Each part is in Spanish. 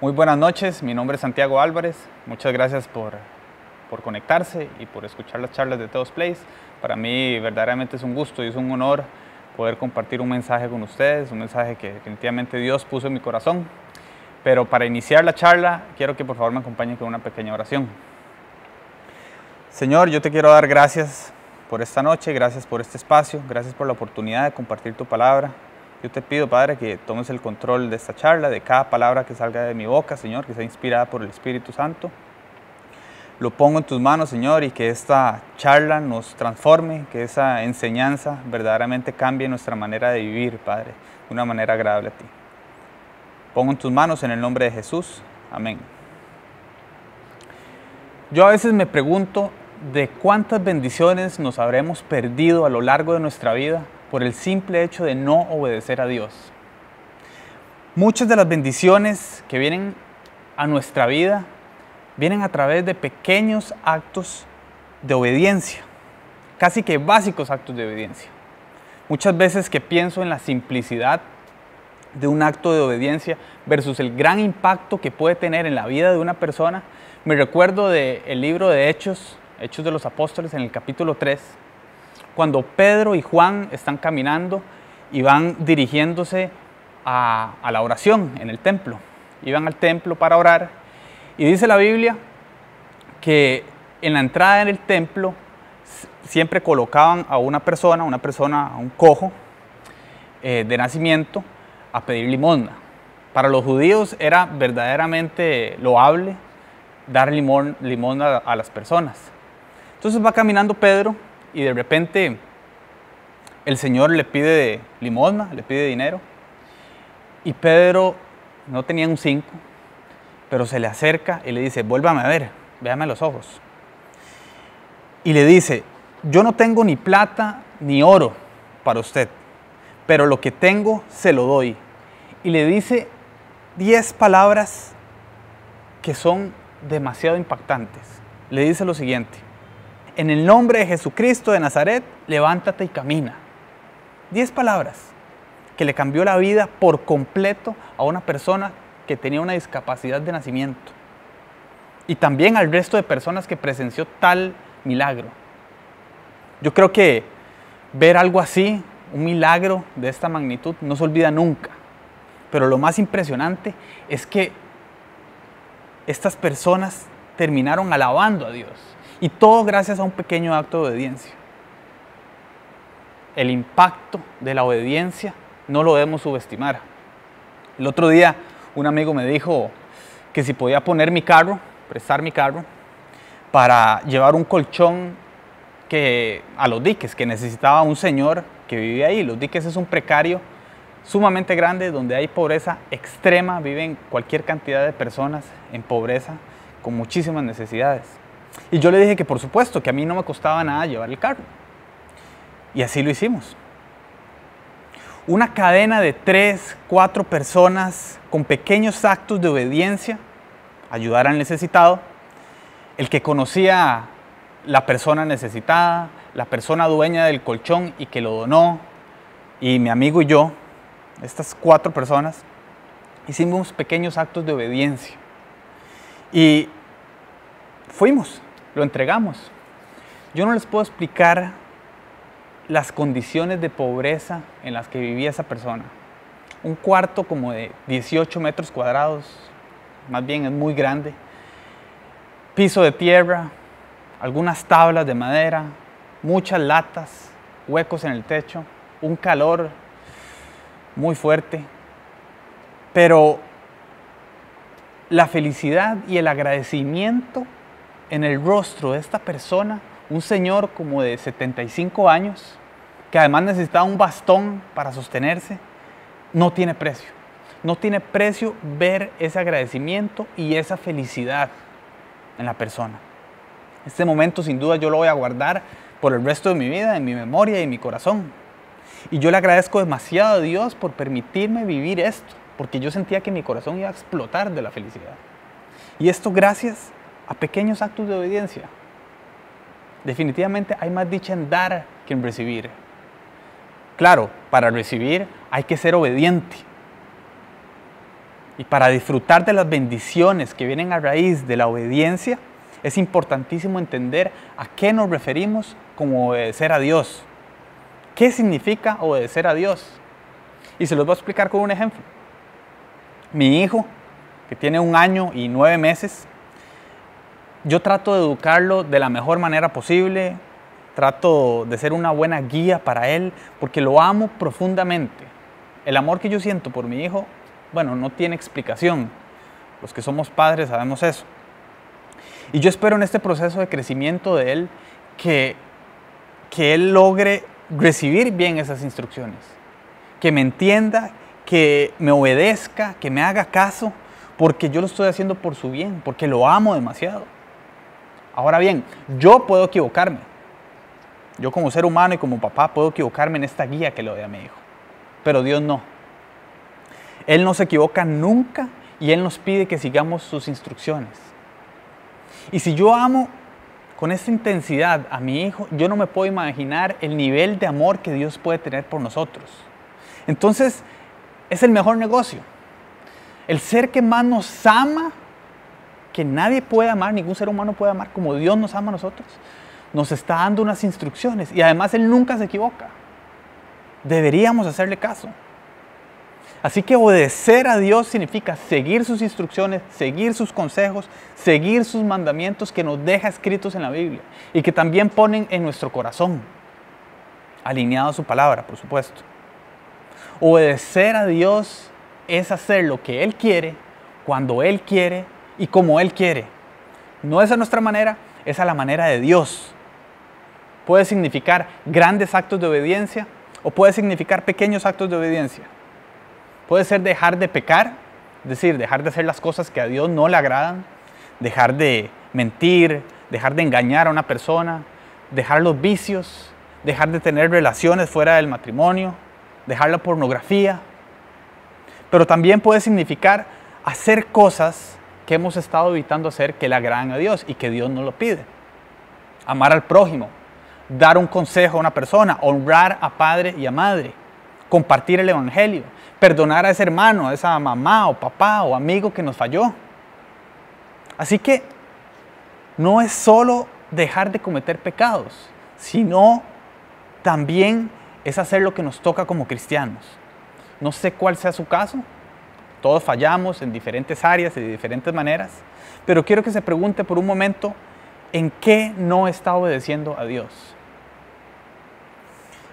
Muy buenas noches, mi nombre es Santiago Álvarez. Muchas gracias por, por conectarse y por escuchar las charlas de Teos Place. Para mí verdaderamente es un gusto y es un honor poder compartir un mensaje con ustedes, un mensaje que definitivamente Dios puso en mi corazón. Pero para iniciar la charla, quiero que por favor me acompañen con una pequeña oración. Señor, yo te quiero dar gracias por esta noche, gracias por este espacio, gracias por la oportunidad de compartir tu palabra. Yo te pido, Padre, que tomes el control de esta charla, de cada palabra que salga de mi boca, Señor, que sea inspirada por el Espíritu Santo. Lo pongo en tus manos, Señor, y que esta charla nos transforme, que esa enseñanza verdaderamente cambie nuestra manera de vivir, Padre, de una manera agradable a ti. Pongo en tus manos en el nombre de Jesús. Amén. Yo a veces me pregunto de cuántas bendiciones nos habremos perdido a lo largo de nuestra vida por el simple hecho de no obedecer a Dios. Muchas de las bendiciones que vienen a nuestra vida vienen a través de pequeños actos de obediencia, casi que básicos actos de obediencia. Muchas veces que pienso en la simplicidad de un acto de obediencia versus el gran impacto que puede tener en la vida de una persona, me recuerdo del libro de Hechos, Hechos de los Apóstoles en el capítulo 3, cuando Pedro y Juan están caminando y van dirigiéndose a, la oración en el templo. Iban al templo para orar y dice la Biblia que en la entrada en el templo siempre colocaban a una persona, una persona, a un cojo eh, de nacimiento, a pedir limosna. Para los judíos era verdaderamente loable dar limón, limosna a las personas. Entonces va caminando Pedro y de repente el Señor le pide limosna, le pide dinero. Y Pedro no tenía un cinco, pero se le acerca y le dice, vuélvame a ver, véame los ojos. Y le dice, yo no tengo ni plata ni oro para usted, pero lo que tengo se lo doy. Y le dice diez palabras que son demasiado impactantes. Le dice lo siguiente, en el nombre de Jesucristo de Nazaret, levántate y camina. Diez palabras que le cambió la vida por completo a una persona que tenía una discapacidad de nacimiento. Y también al resto de personas que presenció tal milagro. Yo creo que ver algo así, un milagro de esta magnitud, no se olvida nunca. Pero lo más impresionante es que estas personas terminaron alabando a Dios. Y todo gracias a un pequeño acto de obediencia. El impacto de la obediencia no lo debemos subestimar. El otro día un amigo me dijo que si podía poner mi carro, prestar mi carro, para llevar un colchón que, a los diques, que necesitaba un señor que vivía ahí. Los diques es un precario sumamente grande donde hay pobreza extrema, viven cualquier cantidad de personas en pobreza con muchísimas necesidades. Y yo le dije que por supuesto, que a mí no me costaba nada llevar el carro. Y así lo hicimos. Una cadena de tres, cuatro personas con pequeños actos de obediencia, ayudar al necesitado, el que conocía la persona necesitada, la persona dueña del colchón y que lo donó, y mi amigo y yo, estas cuatro personas, hicimos pequeños actos de obediencia. Y fuimos, lo entregamos. Yo no les puedo explicar las condiciones de pobreza en las que vivía esa persona. Un cuarto como de 18 metros cuadrados, más bien es muy grande. Piso de tierra, algunas tablas de madera, muchas latas, huecos en el techo, un calor muy fuerte. Pero la felicidad y el agradecimiento en el rostro de esta persona, un señor como de 75 años, que además necesitaba un bastón para sostenerse, no tiene precio. No tiene precio ver ese agradecimiento y esa felicidad en la persona. Este momento sin duda yo lo voy a guardar por el resto de mi vida, en mi memoria y en mi corazón. Y yo le agradezco demasiado a Dios por permitirme vivir esto, porque yo sentía que mi corazón iba a explotar de la felicidad. Y esto gracias a pequeños actos de obediencia. Definitivamente hay más dicha en dar que en recibir. Claro, para recibir hay que ser obediente. Y para disfrutar de las bendiciones que vienen a raíz de la obediencia, es importantísimo entender a qué nos referimos como obedecer a Dios. ¿Qué significa obedecer a Dios? Y se los voy a explicar con un ejemplo. Mi hijo, que tiene un año y nueve meses, yo trato de educarlo de la mejor manera posible, trato de ser una buena guía para él, porque lo amo profundamente. El amor que yo siento por mi hijo, bueno, no tiene explicación. Los que somos padres sabemos eso. Y yo espero en este proceso de crecimiento de él que, que él logre recibir bien esas instrucciones, que me entienda, que me obedezca, que me haga caso, porque yo lo estoy haciendo por su bien, porque lo amo demasiado. Ahora bien, yo puedo equivocarme. Yo como ser humano y como papá puedo equivocarme en esta guía que le doy a mi hijo. Pero Dios no. Él no se equivoca nunca y Él nos pide que sigamos sus instrucciones. Y si yo amo con esta intensidad a mi hijo, yo no me puedo imaginar el nivel de amor que Dios puede tener por nosotros. Entonces, es el mejor negocio. El ser que más nos ama, que nadie puede amar, ningún ser humano puede amar como Dios nos ama a nosotros, nos está dando unas instrucciones y además Él nunca se equivoca. Deberíamos hacerle caso. Así que obedecer a Dios significa seguir sus instrucciones, seguir sus consejos, seguir sus mandamientos que nos deja escritos en la Biblia y que también ponen en nuestro corazón, alineado a su palabra, por supuesto. Obedecer a Dios es hacer lo que Él quiere, cuando Él quiere y como Él quiere. No es a nuestra manera, es a la manera de Dios. Puede significar grandes actos de obediencia o puede significar pequeños actos de obediencia. Puede ser dejar de pecar, es decir, dejar de hacer las cosas que a Dios no le agradan, dejar de mentir, dejar de engañar a una persona, dejar los vicios, dejar de tener relaciones fuera del matrimonio, dejar la pornografía. Pero también puede significar hacer cosas que hemos estado evitando hacer que le agradan a Dios y que Dios no lo pide. Amar al prójimo, dar un consejo a una persona, honrar a padre y a madre, compartir el Evangelio, perdonar a ese hermano, a esa mamá o papá o amigo que nos falló. Así que no es solo dejar de cometer pecados, sino también es hacer lo que nos toca como cristianos. No sé cuál sea su caso, todos fallamos en diferentes áreas y de diferentes maneras, pero quiero que se pregunte por un momento en qué no está obedeciendo a Dios.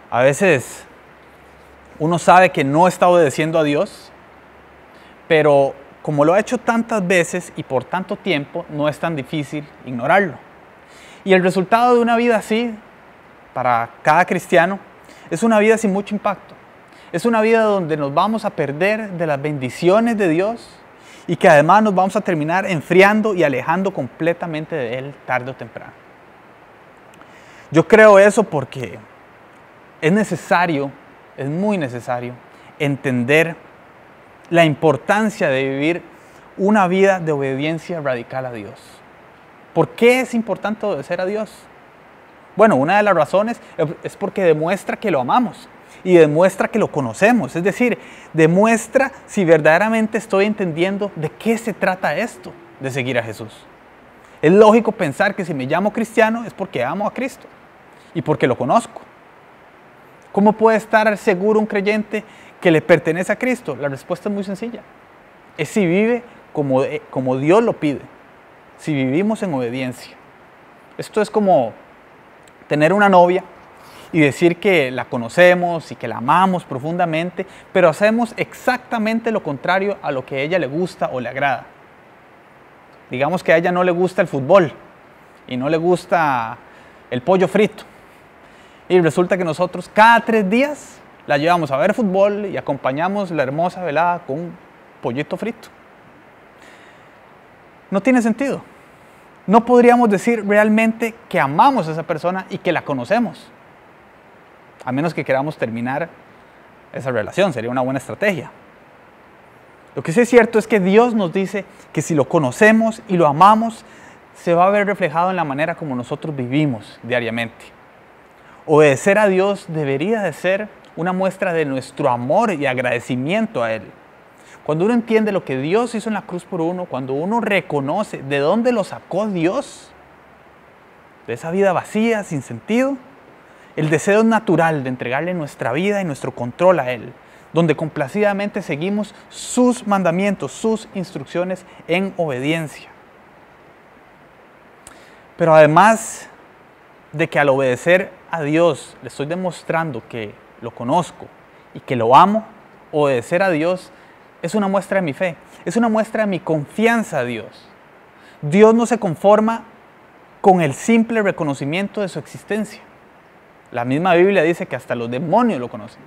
A veces uno sabe que no está obedeciendo a Dios, pero como lo ha hecho tantas veces y por tanto tiempo, no es tan difícil ignorarlo. Y el resultado de una vida así, para cada cristiano, es una vida sin mucho impacto. Es una vida donde nos vamos a perder de las bendiciones de Dios y que además nos vamos a terminar enfriando y alejando completamente de Él tarde o temprano. Yo creo eso porque es necesario es muy necesario entender la importancia de vivir una vida de obediencia radical a Dios. ¿Por qué es importante obedecer a Dios? Bueno, una de las razones es porque demuestra que lo amamos y demuestra que lo conocemos, es decir, demuestra si verdaderamente estoy entendiendo de qué se trata esto de seguir a Jesús. Es lógico pensar que si me llamo cristiano es porque amo a Cristo y porque lo conozco. ¿Cómo puede estar seguro un creyente que le pertenece a Cristo? La respuesta es muy sencilla. Es si vive como, eh, como Dios lo pide, si vivimos en obediencia. Esto es como tener una novia y decir que la conocemos y que la amamos profundamente, pero hacemos exactamente lo contrario a lo que a ella le gusta o le agrada. Digamos que a ella no le gusta el fútbol y no le gusta el pollo frito. Y resulta que nosotros cada tres días la llevamos a ver fútbol y acompañamos la hermosa velada con un pollito frito. No tiene sentido. No podríamos decir realmente que amamos a esa persona y que la conocemos. A menos que queramos terminar esa relación, sería una buena estrategia. Lo que sí es cierto es que Dios nos dice que si lo conocemos y lo amamos, se va a ver reflejado en la manera como nosotros vivimos diariamente. Obedecer a Dios debería de ser una muestra de nuestro amor y agradecimiento a Él. cuando uno entiende lo que Dios hizo en la cruz por uno, cuando uno reconoce de dónde lo sacó Dios, de esa vida vacía, sin sentido, el deseo natural de entregarle nuestra vida y nuestro control a Él, donde complacidamente seguimos sus mandamientos, sus instrucciones en obediencia. Pero además de que al obedecer a Dios le estoy demostrando que lo conozco y que lo amo, obedecer a Dios es una muestra de mi fe, es una muestra de mi confianza a Dios. Dios no se conforma con el simple reconocimiento de su existencia. La misma Biblia dice que hasta los demonios lo conocen.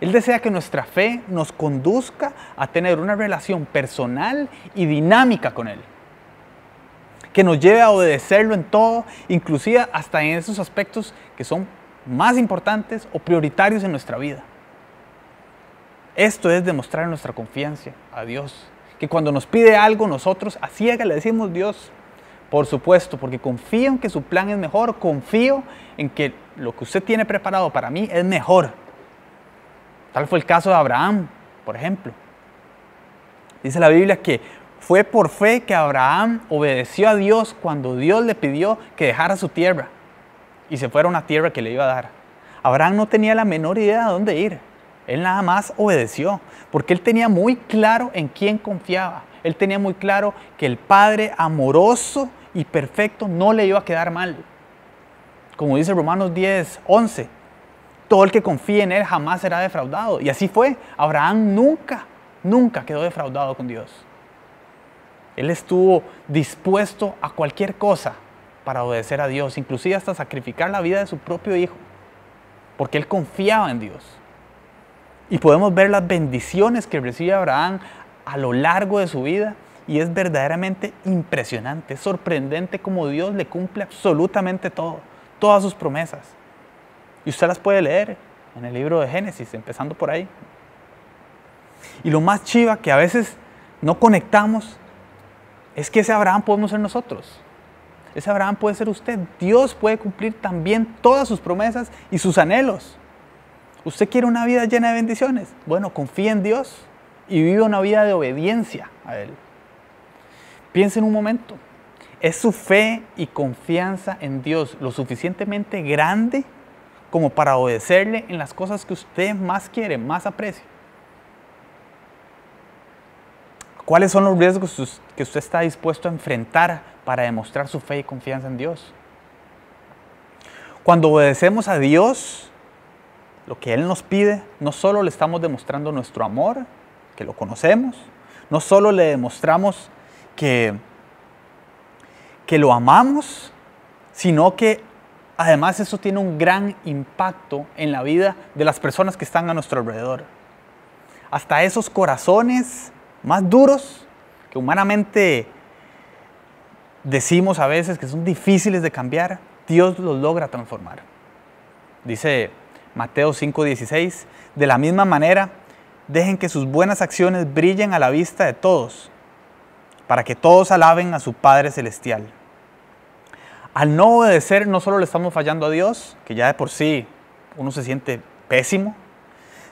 Él desea que nuestra fe nos conduzca a tener una relación personal y dinámica con Él. Que nos lleve a obedecerlo en todo, inclusive hasta en esos aspectos que son más importantes o prioritarios en nuestra vida. Esto es demostrar nuestra confianza a Dios. Que cuando nos pide algo, nosotros a ciega le decimos Dios, por supuesto, porque confío en que su plan es mejor, confío en que lo que usted tiene preparado para mí es mejor. Tal fue el caso de Abraham, por ejemplo. Dice la Biblia que fue por fe que Abraham obedeció a Dios cuando Dios le pidió que dejara su tierra y se fuera a una tierra que le iba a dar. Abraham no tenía la menor idea de dónde ir. Él nada más obedeció, porque él tenía muy claro en quién confiaba. Él tenía muy claro que el Padre amoroso y perfecto no le iba a quedar mal. Como dice Romanos 10, 11, todo el que confíe en Él jamás será defraudado. Y así fue. Abraham nunca, nunca quedó defraudado con Dios. Él estuvo dispuesto a cualquier cosa para obedecer a Dios, inclusive hasta sacrificar la vida de su propio hijo, porque él confiaba en Dios. Y podemos ver las bendiciones que recibe Abraham a lo largo de su vida y es verdaderamente impresionante, sorprendente como Dios le cumple absolutamente todo, todas sus promesas. Y usted las puede leer en el libro de Génesis, empezando por ahí. Y lo más chiva que a veces no conectamos es que ese Abraham podemos ser nosotros. Ese Abraham puede ser usted. Dios puede cumplir también todas sus promesas y sus anhelos. ¿Usted quiere una vida llena de bendiciones? Bueno, confíe en Dios y vive una vida de obediencia a Él. Piense en un momento. ¿Es su fe y confianza en Dios lo suficientemente grande como para obedecerle en las cosas que usted más quiere, más aprecia? ¿Cuáles son los riesgos que usted está dispuesto a enfrentar para demostrar su fe y confianza en Dios? Cuando obedecemos a Dios, lo que Él nos pide, no solo le estamos demostrando nuestro amor, que lo conocemos, no solo le demostramos que, que lo amamos, sino que además eso tiene un gran impacto en la vida de las personas que están a nuestro alrededor. Hasta esos corazones más duros que humanamente decimos a veces que son difíciles de cambiar, Dios los logra transformar. Dice Mateo 5:16, de la misma manera, dejen que sus buenas acciones brillen a la vista de todos, para que todos alaben a su Padre Celestial. Al no obedecer, no solo le estamos fallando a Dios, que ya de por sí uno se siente pésimo,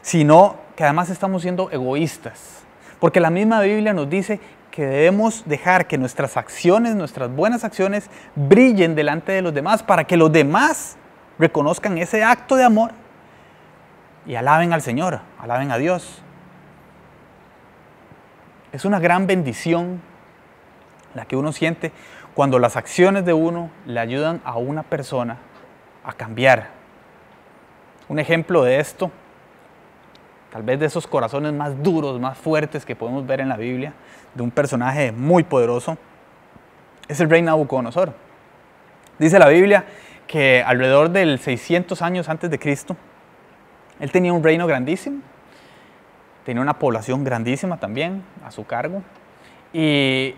sino que además estamos siendo egoístas. Porque la misma Biblia nos dice que debemos dejar que nuestras acciones, nuestras buenas acciones, brillen delante de los demás para que los demás reconozcan ese acto de amor y alaben al Señor, alaben a Dios. Es una gran bendición la que uno siente cuando las acciones de uno le ayudan a una persona a cambiar. Un ejemplo de esto, tal vez de esos corazones más duros, más fuertes que podemos ver en la Biblia, de un personaje muy poderoso, es el rey Nabucodonosor. Dice la Biblia que alrededor del 600 años antes de Cristo, él tenía un reino grandísimo, tenía una población grandísima también a su cargo, y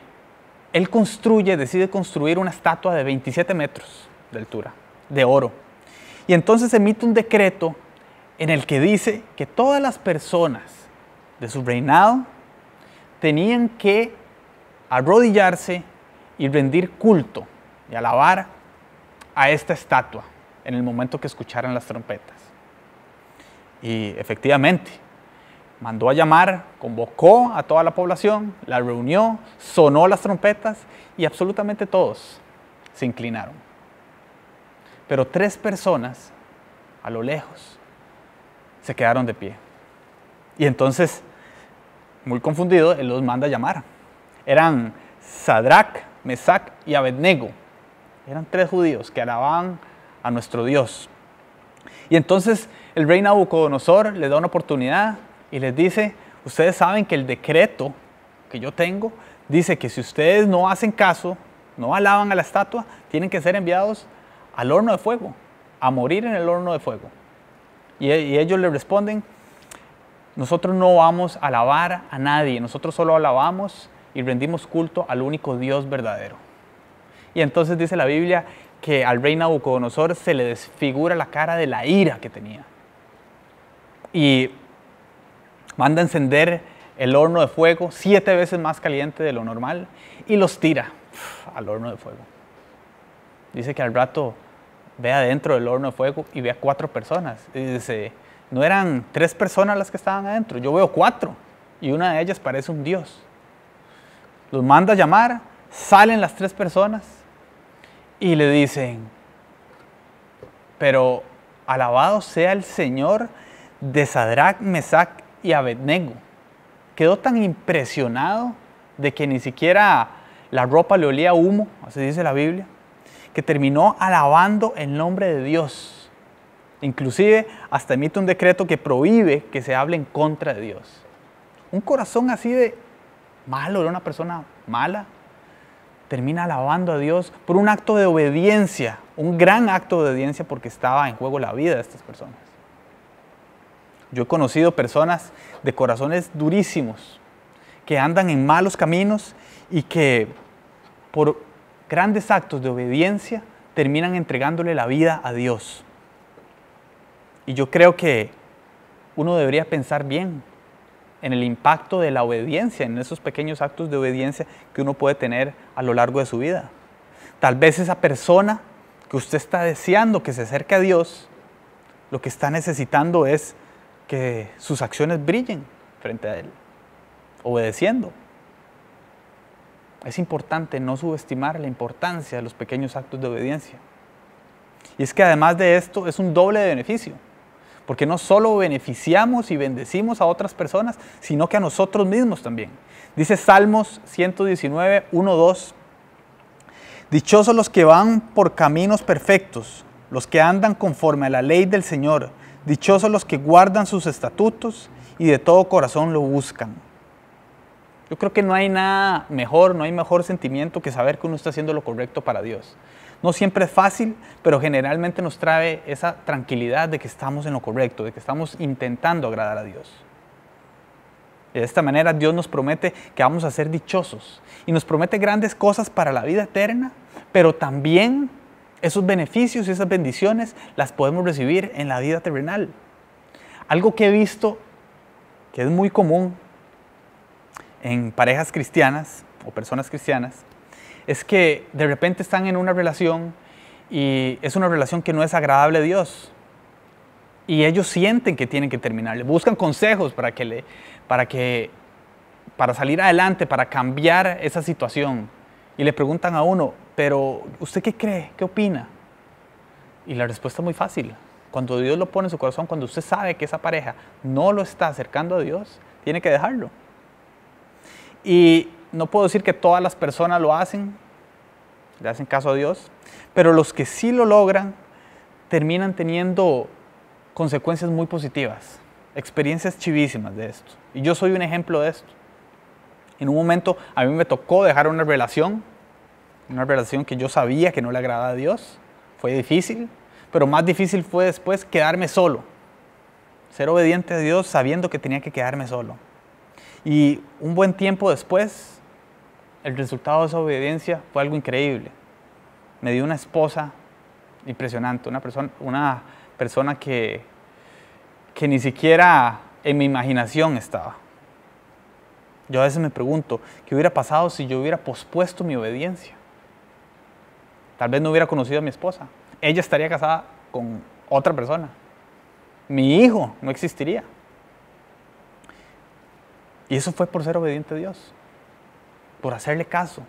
él construye, decide construir una estatua de 27 metros de altura, de oro. Y entonces emite un decreto en el que dice que todas las personas de su reinado tenían que arrodillarse y rendir culto y alabar a esta estatua en el momento que escucharan las trompetas. Y efectivamente, mandó a llamar, convocó a toda la población, la reunió, sonó las trompetas y absolutamente todos se inclinaron. Pero tres personas a lo lejos se quedaron de pie. Y entonces, muy confundido, él los manda a llamar. Eran Sadrach, Mesach y Abednego. Eran tres judíos que alababan a nuestro Dios. Y entonces el rey Nabucodonosor les da una oportunidad y les dice, ustedes saben que el decreto que yo tengo dice que si ustedes no hacen caso, no alaban a la estatua, tienen que ser enviados al horno de fuego, a morir en el horno de fuego. Y, ellos le responden, nosotros no vamos a alabar a nadie, nosotros solo alabamos y rendimos culto al único Dios verdadero. Y entonces dice la Biblia que al rey Nabucodonosor se le desfigura la cara de la ira que tenía. Y manda a encender el horno de fuego siete veces más caliente de lo normal y los tira al horno de fuego. Dice que al rato ve adentro del horno de fuego y ve a cuatro personas. Y dice, no eran tres personas las que estaban adentro, yo veo cuatro y una de ellas parece un dios. Los manda a llamar, salen las tres personas y le dicen, pero alabado sea el Señor de Sadrach, Mesach y Abednego. Quedó tan impresionado de que ni siquiera la ropa le olía humo, así dice la Biblia, que terminó alabando el nombre de Dios. Inclusive hasta emite un decreto que prohíbe que se hable en contra de Dios. Un corazón así de malo, era una persona mala, termina alabando a Dios por un acto de obediencia, un gran acto de obediencia porque estaba en juego la vida de estas personas. Yo he conocido personas de corazones durísimos que andan en malos caminos y que por grandes actos de obediencia terminan entregándole la vida a Dios. Y yo creo que uno debería pensar bien en el impacto de la obediencia, en esos pequeños actos de obediencia que uno puede tener a lo largo de su vida. Tal vez esa persona que usted está deseando que se acerque a Dios, lo que está necesitando es que sus acciones brillen frente a Él, obedeciendo. Es importante no subestimar la importancia de los pequeños actos de obediencia. Y es que además de esto es un doble beneficio porque no solo beneficiamos y bendecimos a otras personas, sino que a nosotros mismos también. Dice Salmos 119, 1, 2, Dichosos los que van por caminos perfectos, los que andan conforme a la ley del Señor, dichosos los que guardan sus estatutos y de todo corazón lo buscan. Yo creo que no hay nada mejor, no hay mejor sentimiento que saber que uno está haciendo lo correcto para Dios. No siempre es fácil, pero generalmente nos trae esa tranquilidad de que estamos en lo correcto, de que estamos intentando agradar a Dios. de esta manera Dios nos promete que vamos a ser dichosos y nos promete grandes cosas para la vida eterna, pero también esos beneficios y esas bendiciones las podemos recibir en la vida terrenal. Algo que he visto que es muy común en parejas cristianas o personas cristianas es que de repente están en una relación y es una relación que no es agradable a Dios. Y ellos sienten que tienen que terminar, buscan consejos para que le, para que, para salir adelante, para cambiar esa situación. Y le preguntan a uno, pero ¿usted qué cree? ¿Qué opina? Y la respuesta es muy fácil. Cuando Dios lo pone en su corazón, cuando usted sabe que esa pareja no lo está acercando a Dios, tiene que dejarlo. Y no puedo decir que todas las personas lo hacen, le hacen caso a Dios, pero los que sí lo logran terminan teniendo consecuencias muy positivas, experiencias chivísimas de esto. Y yo soy un ejemplo de esto. En un momento a mí me tocó dejar una relación, una relación que yo sabía que no le agradaba a Dios. Fue difícil, pero más difícil fue después quedarme solo. Ser obediente a Dios sabiendo que tenía que quedarme solo. Y un buen tiempo después el resultado de esa obediencia fue algo increíble. Me dio una esposa impresionante, una persona, una persona que, que ni siquiera en mi imaginación estaba. Yo a veces me pregunto, ¿qué hubiera pasado si yo hubiera pospuesto mi obediencia? Tal vez no hubiera conocido a mi esposa. Ella estaría casada con otra persona. Mi hijo no existiría. Y eso fue por ser obediente a Dios, por hacerle caso,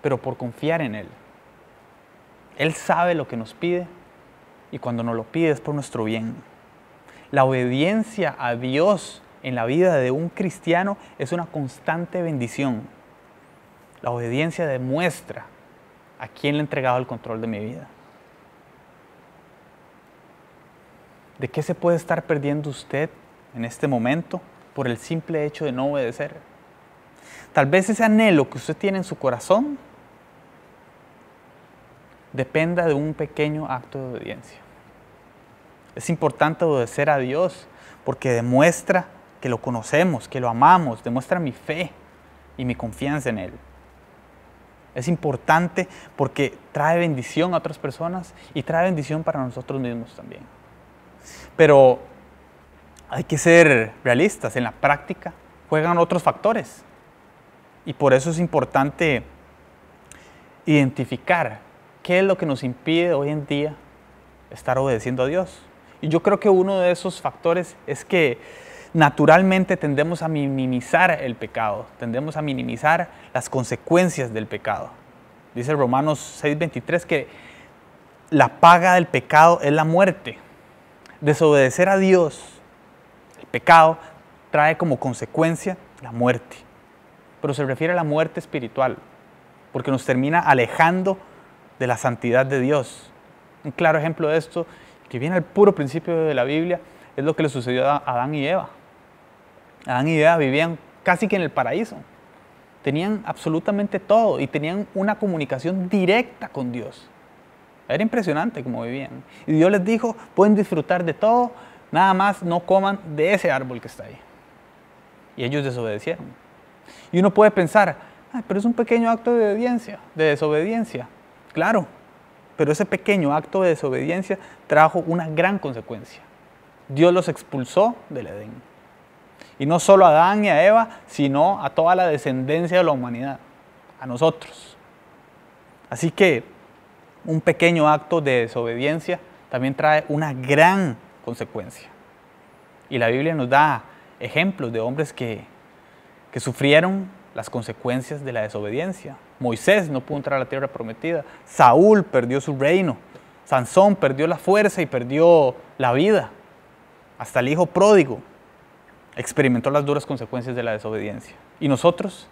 pero por confiar en Él. Él sabe lo que nos pide y cuando nos lo pide es por nuestro bien. La obediencia a Dios en la vida de un cristiano es una constante bendición. La obediencia demuestra a quién le he entregado el control de mi vida. ¿De qué se puede estar perdiendo usted en este momento por el simple hecho de no obedecer? Tal vez ese anhelo que usted tiene en su corazón dependa de un pequeño acto de obediencia. Es importante obedecer a Dios porque demuestra que lo conocemos, que lo amamos, demuestra mi fe y mi confianza en Él. Es importante porque trae bendición a otras personas y trae bendición para nosotros mismos también. Pero hay que ser realistas, en la práctica juegan otros factores. Y por eso es importante identificar qué es lo que nos impide hoy en día estar obedeciendo a Dios. Y yo creo que uno de esos factores es que naturalmente tendemos a minimizar el pecado, tendemos a minimizar las consecuencias del pecado. Dice Romanos 6:23 que la paga del pecado es la muerte. Desobedecer a Dios, el pecado, trae como consecuencia la muerte. Pero se refiere a la muerte espiritual, porque nos termina alejando de la santidad de Dios. Un claro ejemplo de esto, que viene al puro principio de la Biblia, es lo que le sucedió a Adán y Eva. Adán y vivían casi que en el paraíso. Tenían absolutamente todo y tenían una comunicación directa con Dios. Era impresionante cómo vivían. Y Dios les dijo, pueden disfrutar de todo, nada más no coman de ese árbol que está ahí. Y ellos desobedecieron. Y uno puede pensar, pero es un pequeño acto de obediencia, de desobediencia. Claro, pero ese pequeño acto de desobediencia trajo una gran consecuencia. Dios los expulsó del Edén. Y no solo a Adán y a Eva, sino a toda la descendencia de la humanidad, a nosotros. Así que un pequeño acto de desobediencia también trae una gran consecuencia. Y la Biblia nos da ejemplos de hombres que, que sufrieron las consecuencias de la desobediencia. Moisés no pudo entrar a la tierra prometida. Saúl perdió su reino. Sansón perdió la fuerza y perdió la vida. Hasta el hijo pródigo experimentó las duras consecuencias de la desobediencia. Y nosotros,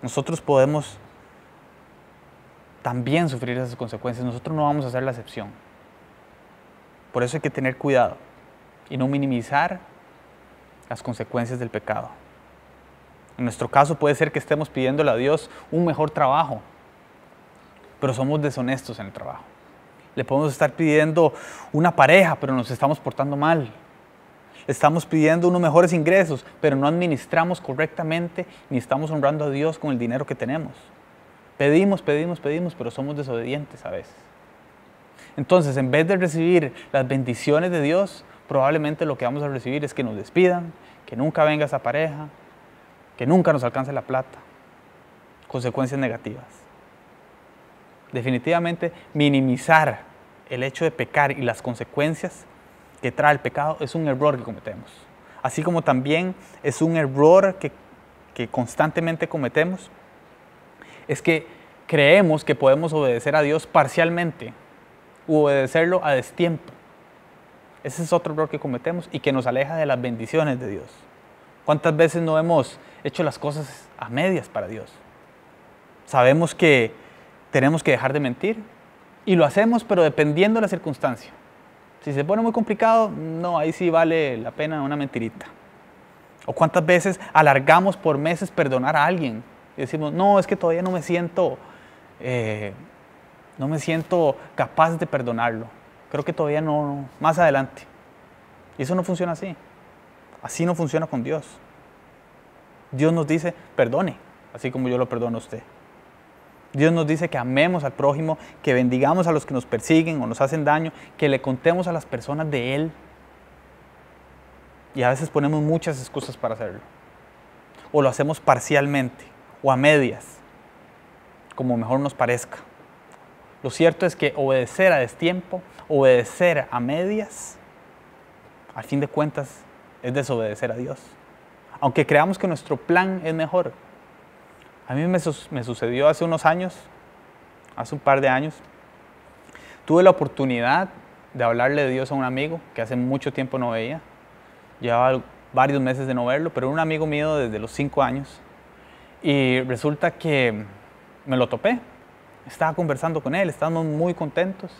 nosotros podemos también sufrir esas consecuencias. Nosotros no vamos a ser la excepción. Por eso hay que tener cuidado y no minimizar las consecuencias del pecado. En nuestro caso puede ser que estemos pidiéndole a Dios un mejor trabajo, pero somos deshonestos en el trabajo. Le podemos estar pidiendo una pareja, pero nos estamos portando mal estamos pidiendo unos mejores ingresos, pero no administramos correctamente ni estamos honrando a Dios con el dinero que tenemos. Pedimos, pedimos, pedimos, pero somos desobedientes a veces. Entonces, en vez de recibir las bendiciones de Dios, probablemente lo que vamos a recibir es que nos despidan, que nunca venga esa pareja, que nunca nos alcance la plata. Consecuencias negativas. Definitivamente, minimizar el hecho de pecar y las consecuencias que trae el pecado es un error que cometemos. Así como también es un error que, que constantemente cometemos, es que creemos que podemos obedecer a Dios parcialmente u obedecerlo a destiempo. Ese es otro error que cometemos y que nos aleja de las bendiciones de Dios. ¿Cuántas veces no hemos hecho las cosas a medias para Dios? Sabemos que tenemos que dejar de mentir y lo hacemos, pero dependiendo de la circunstancia. Si se pone muy complicado, no, ahí sí vale la pena una mentirita. O cuántas veces alargamos por meses perdonar a alguien y decimos, no, es que todavía no me siento, eh, no me siento capaz de perdonarlo. Creo que todavía no, más adelante. Y eso no funciona así. Así no funciona con Dios. Dios nos dice, perdone, así como yo lo perdono a usted. Dios nos dice que amemos al prójimo, que bendigamos a los que nos persiguen o nos hacen daño, que le contemos a las personas de Él. Y a veces ponemos muchas excusas para hacerlo. O lo hacemos parcialmente o a medias, como mejor nos parezca. Lo cierto es que obedecer a destiempo, obedecer a medias, al fin de cuentas es desobedecer a Dios. aunque creamos que nuestro plan es mejor. A mí me, sucedió hace unos años, hace un par de años, tuve la oportunidad de hablarle de Dios a un amigo que hace mucho tiempo no veía. Llevaba varios meses de no verlo, pero era un amigo mío desde los cinco años. Y resulta que me lo topé. Estaba conversando con él, estábamos muy contentos.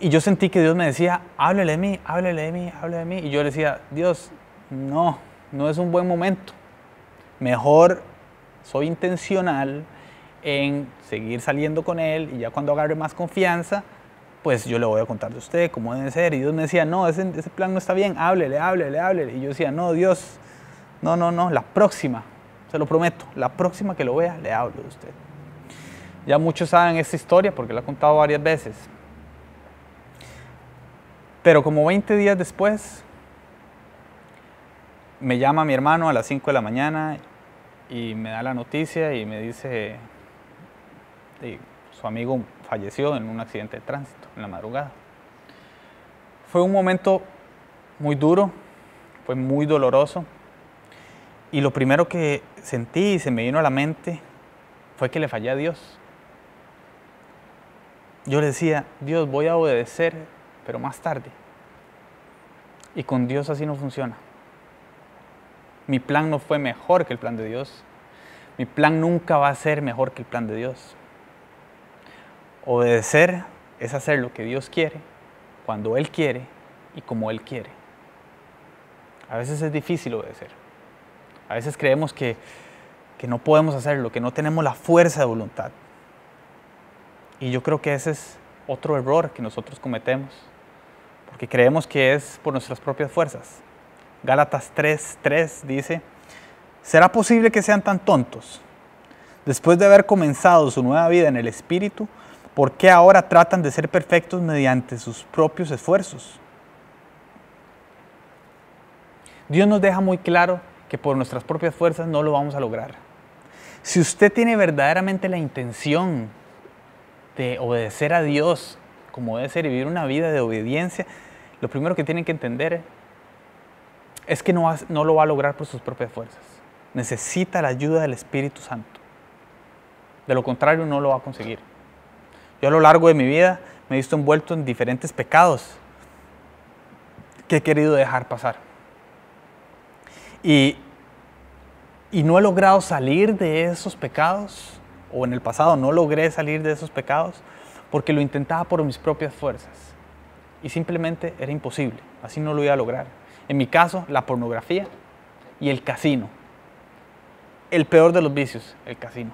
Y yo sentí que Dios me decía, háblele de mí, háblele de mí, háblele de mí. Y yo le decía, Dios, no, no es un buen momento. Mejor soy intencional en seguir saliendo con él y ya cuando agarre más confianza, pues yo le voy a contar de usted cómo debe ser. Y Dios me decía, no, ese, ese plan no está bien, háblele, háblele, háblele. Y yo decía, no, Dios, no, no, no, la próxima, se lo prometo, la próxima que lo vea, le hablo de usted. Ya muchos saben esta historia porque la he contado varias veces. Pero como 20 días después, me llama mi hermano a las 5 de la mañana y me da la noticia y me dice, su amigo falleció en un accidente de tránsito en la madrugada. Fue un momento muy duro, fue muy doloroso. Y lo primero que sentí y se me vino a la mente fue que le fallé a Dios. Yo le decía, Dios, voy a obedecer, pero más tarde. Y con Dios así no funciona. Mi plan no fue mejor que el plan de Dios. Mi plan nunca va a ser mejor que el plan de Dios. Obedecer es hacer lo que Dios quiere, cuando Él quiere y como Él quiere. A veces es difícil obedecer. A veces creemos que, que no podemos hacerlo, que no tenemos la fuerza de voluntad. Y yo creo que ese es otro error que nosotros cometemos, porque creemos que es por nuestras propias fuerzas. Gálatas 3:3 dice, ¿será posible que sean tan tontos? Después de haber comenzado su nueva vida en el Espíritu, ¿por qué ahora tratan de ser perfectos mediante sus propios esfuerzos? Dios nos deja muy claro que por nuestras propias fuerzas no lo vamos a lograr. Si usted tiene verdaderamente la intención de obedecer a Dios como debe ser y vivir una vida de obediencia, lo primero que tienen que entender es que no, no lo va a lograr por sus propias fuerzas. Necesita la ayuda del Espíritu Santo. De lo contrario, no lo va a conseguir. Yo a lo largo de mi vida me he visto envuelto en diferentes pecados que he querido dejar pasar. Y, y no he logrado salir de esos pecados, o en el pasado no logré salir de esos pecados, porque lo intentaba por mis propias fuerzas. Y simplemente era imposible, así no lo iba a lograr. En mi caso, la pornografía y el casino. El peor de los vicios, el casino.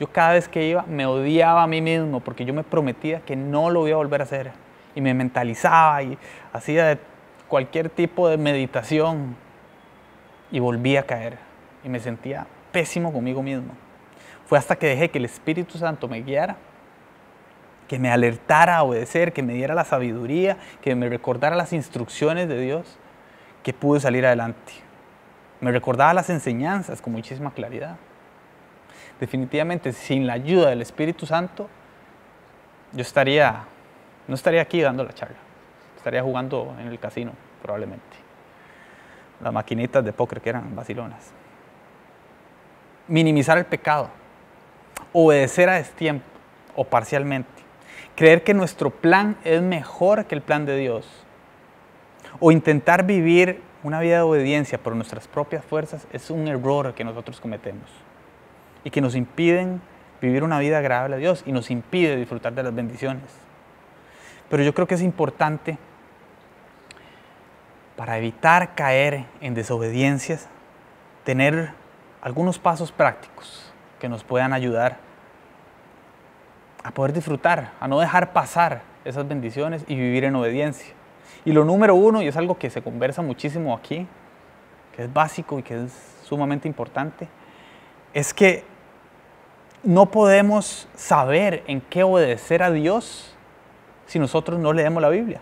Yo cada vez que iba me odiaba a mí mismo porque yo me prometía que no lo iba a volver a hacer. Y me mentalizaba y hacía cualquier tipo de meditación y volvía a caer. Y me sentía pésimo conmigo mismo. Fue hasta que dejé que el Espíritu Santo me guiara, que me alertara a obedecer, que me diera la sabiduría, que me recordara las instrucciones de Dios, que pude salir adelante. Me recordaba las enseñanzas con muchísima claridad definitivamente sin la ayuda del Espíritu Santo, yo estaría, no estaría aquí dando la charla, estaría jugando en el casino probablemente. Las maquinitas de póker que eran vacilonas. Minimizar el pecado, obedecer a destiempo o parcialmente, creer que nuestro plan es mejor que el plan de Dios, o intentar vivir una vida de obediencia por nuestras propias fuerzas es un error que nosotros cometemos y que nos impiden vivir una vida agradable a Dios y nos impide disfrutar de las bendiciones. Pero yo creo que es importante para evitar caer en desobediencias, tener algunos pasos prácticos que nos puedan ayudar a poder disfrutar, a no dejar pasar esas bendiciones y vivir en obediencia. Y lo número uno, y es algo que se conversa muchísimo aquí, que es básico y que es sumamente importante, es que no podemos saber en qué obedecer a Dios si nosotros no leemos la Biblia.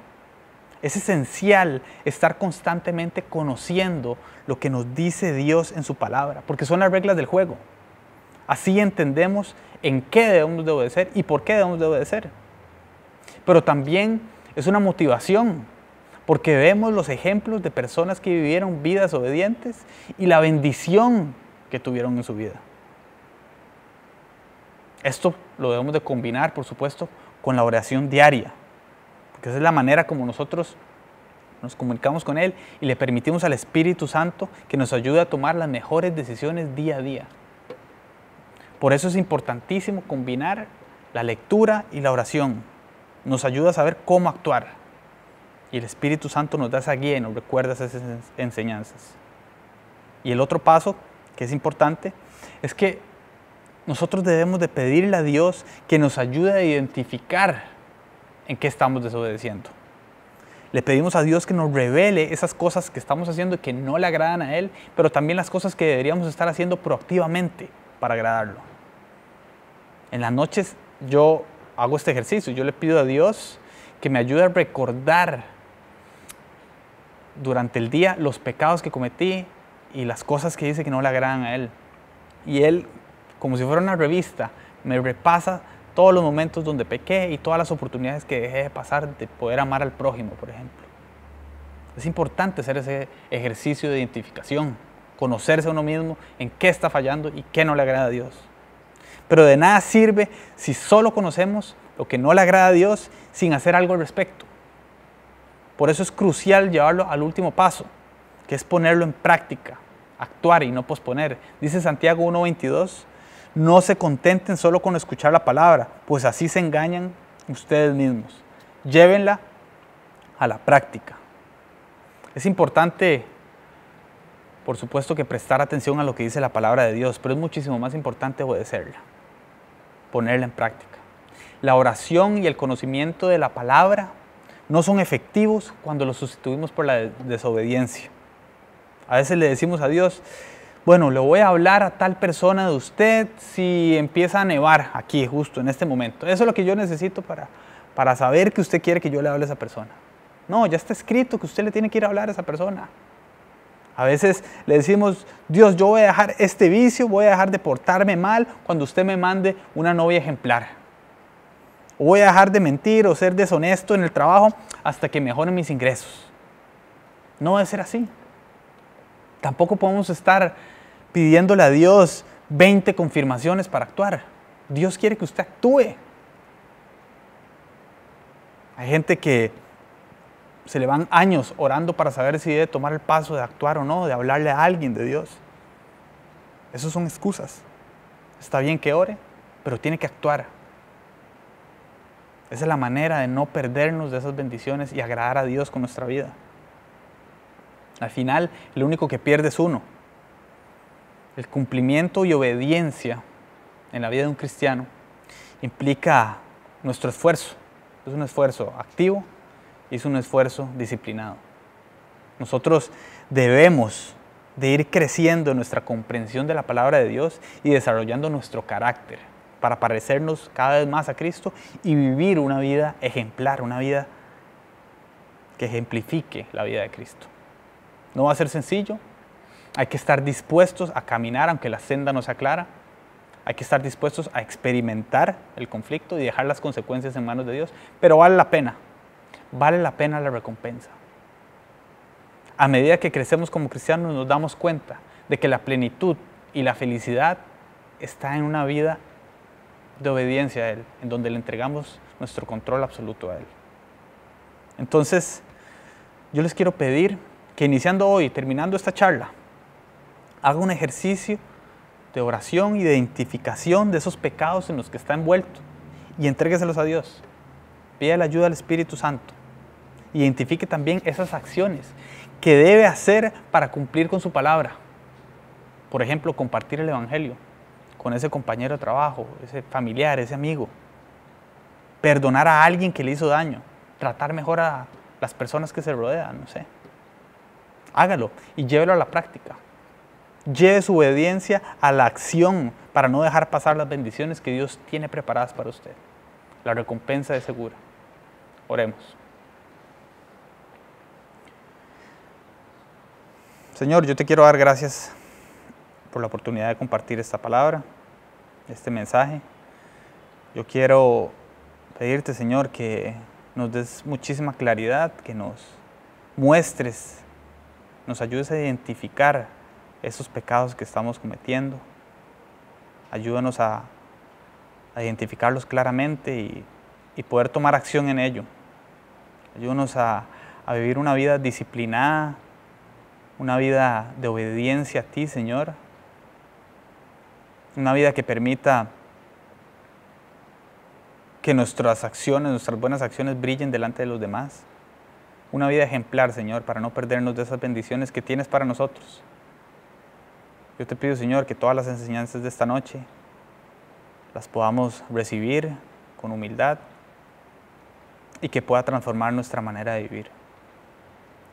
Es esencial estar constantemente conociendo lo que nos dice Dios en su palabra, porque son las reglas del juego. Así entendemos en qué debemos de obedecer y por qué debemos de obedecer. Pero también es una motivación, porque vemos los ejemplos de personas que vivieron vidas obedientes y la bendición que tuvieron en su vida. Esto lo debemos de combinar, por supuesto, con la oración diaria, porque esa es la manera como nosotros nos comunicamos con Él y le permitimos al Espíritu Santo que nos ayude a tomar las mejores decisiones día a día. Por eso es importantísimo combinar la lectura y la oración. Nos ayuda a saber cómo actuar. Y el Espíritu Santo nos da esa guía y nos recuerda esas enseñanzas. Y el otro paso, que es importante, es que nosotros debemos de pedirle a Dios que nos ayude a identificar en qué estamos desobedeciendo. Le pedimos a Dios que nos revele esas cosas que estamos haciendo y que no le agradan a Él, pero también las cosas que deberíamos estar haciendo proactivamente para agradarlo. En las noches yo hago este ejercicio, yo le pido a Dios que me ayude a recordar durante el día los pecados que cometí y las cosas que hice que no le agradan a Él. Y Él, como si fuera una revista, me repasa todos los momentos donde pequé y todas las oportunidades que dejé de pasar de poder amar al prójimo, por ejemplo. Es importante hacer ese ejercicio de identificación, conocerse a uno mismo en qué está fallando y qué no le agrada a Dios. Pero de nada sirve si solo conocemos lo que no le agrada a Dios sin hacer algo al respecto. Por eso es crucial llevarlo al último paso, que es ponerlo en práctica, actuar y no posponer. Dice Santiago 1.22, no se contenten solo con escuchar la palabra, pues así se engañan ustedes mismos. Llévenla a la práctica. Es importante por supuesto que prestar atención a lo que dice la palabra de Dios, pero es muchísimo más importante obedecerla ponerla en práctica. La oración y el conocimiento de la palabra no son efectivos cuando los sustituimos por la desobediencia. A veces le decimos a Dios, bueno, le voy a hablar a tal persona de usted si empieza a nevar aquí, justo en este momento. Eso es lo que yo necesito para, para saber que usted quiere que yo le hable a esa persona. No, ya está escrito que usted le tiene que ir a hablar a esa persona. A veces le decimos, Dios, yo voy a dejar este vicio, voy a dejar de portarme mal cuando usted me mande una novia ejemplar. O voy a dejar de mentir o ser deshonesto en el trabajo hasta que mejoren mis ingresos. No debe ser así. Tampoco podemos estar pidiéndole a Dios 20 confirmaciones para actuar. Dios quiere que usted actúe. Hay gente que se le van años orando para saber si debe tomar el paso de actuar o no, de hablarle a alguien de Dios. Esas son excusas. Está bien que ore, pero tiene que actuar. Esa es la manera de no perdernos de esas bendiciones y agradar a Dios con nuestra vida. Al final, el único que pierde es uno. El cumplimiento y obediencia en la vida de un cristiano implica nuestro esfuerzo. Es un esfuerzo activo hizo un esfuerzo disciplinado. Nosotros debemos de ir creciendo en nuestra comprensión de la palabra de Dios y desarrollando nuestro carácter para parecernos cada vez más a Cristo y vivir una vida ejemplar, una vida que ejemplifique la vida de Cristo. No va a ser sencillo, hay que estar dispuestos a caminar aunque la senda no sea clara, hay que estar dispuestos a experimentar el conflicto y dejar las consecuencias en manos de Dios, pero vale la pena, vale la pena la recompensa. A medida que crecemos como cristianos nos damos cuenta de que la plenitud y la felicidad está en una vida de obediencia a Él, en donde le entregamos nuestro control absoluto a Él. Entonces, yo les quiero pedir que iniciando hoy, terminando esta charla, haga un ejercicio de oración y de identificación de esos pecados en los que está envuelto y entrégueselos a Dios. Pida la ayuda del Espíritu Santo identifique también esas acciones que debe hacer para cumplir con su palabra. Por ejemplo, compartir el Evangelio con ese compañero de trabajo, ese familiar, ese amigo. Perdonar a alguien que le hizo daño. Tratar mejor a las personas que se rodean, no sé. Hágalo y llévelo a la práctica. Lleve su obediencia a la acción para no dejar pasar las bendiciones que Dios tiene preparadas para usted. La recompensa es segura. Oremos. Señor, yo te quiero dar gracias por la oportunidad de compartir esta palabra, este mensaje. Yo quiero pedirte, Señor, que nos des muchísima claridad, que nos muestres, nos ayudes a identificar esos pecados que estamos cometiendo. Ayúdanos a, identificarlos claramente y, poder tomar acción en ello. Ayúdanos a, vivir una vida disciplinada, una vida de obediencia a ti, Señor. Una vida que permita que nuestras acciones, nuestras buenas acciones brillen delante de los demás. Una vida ejemplar, Señor, para no perdernos de esas bendiciones que tienes para nosotros. Yo te pido, Señor, que todas las enseñanzas de esta noche las podamos recibir con humildad y que pueda transformar nuestra manera de vivir.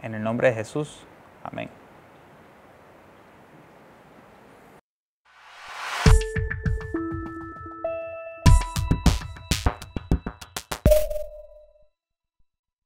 En el nombre de Jesús, amén.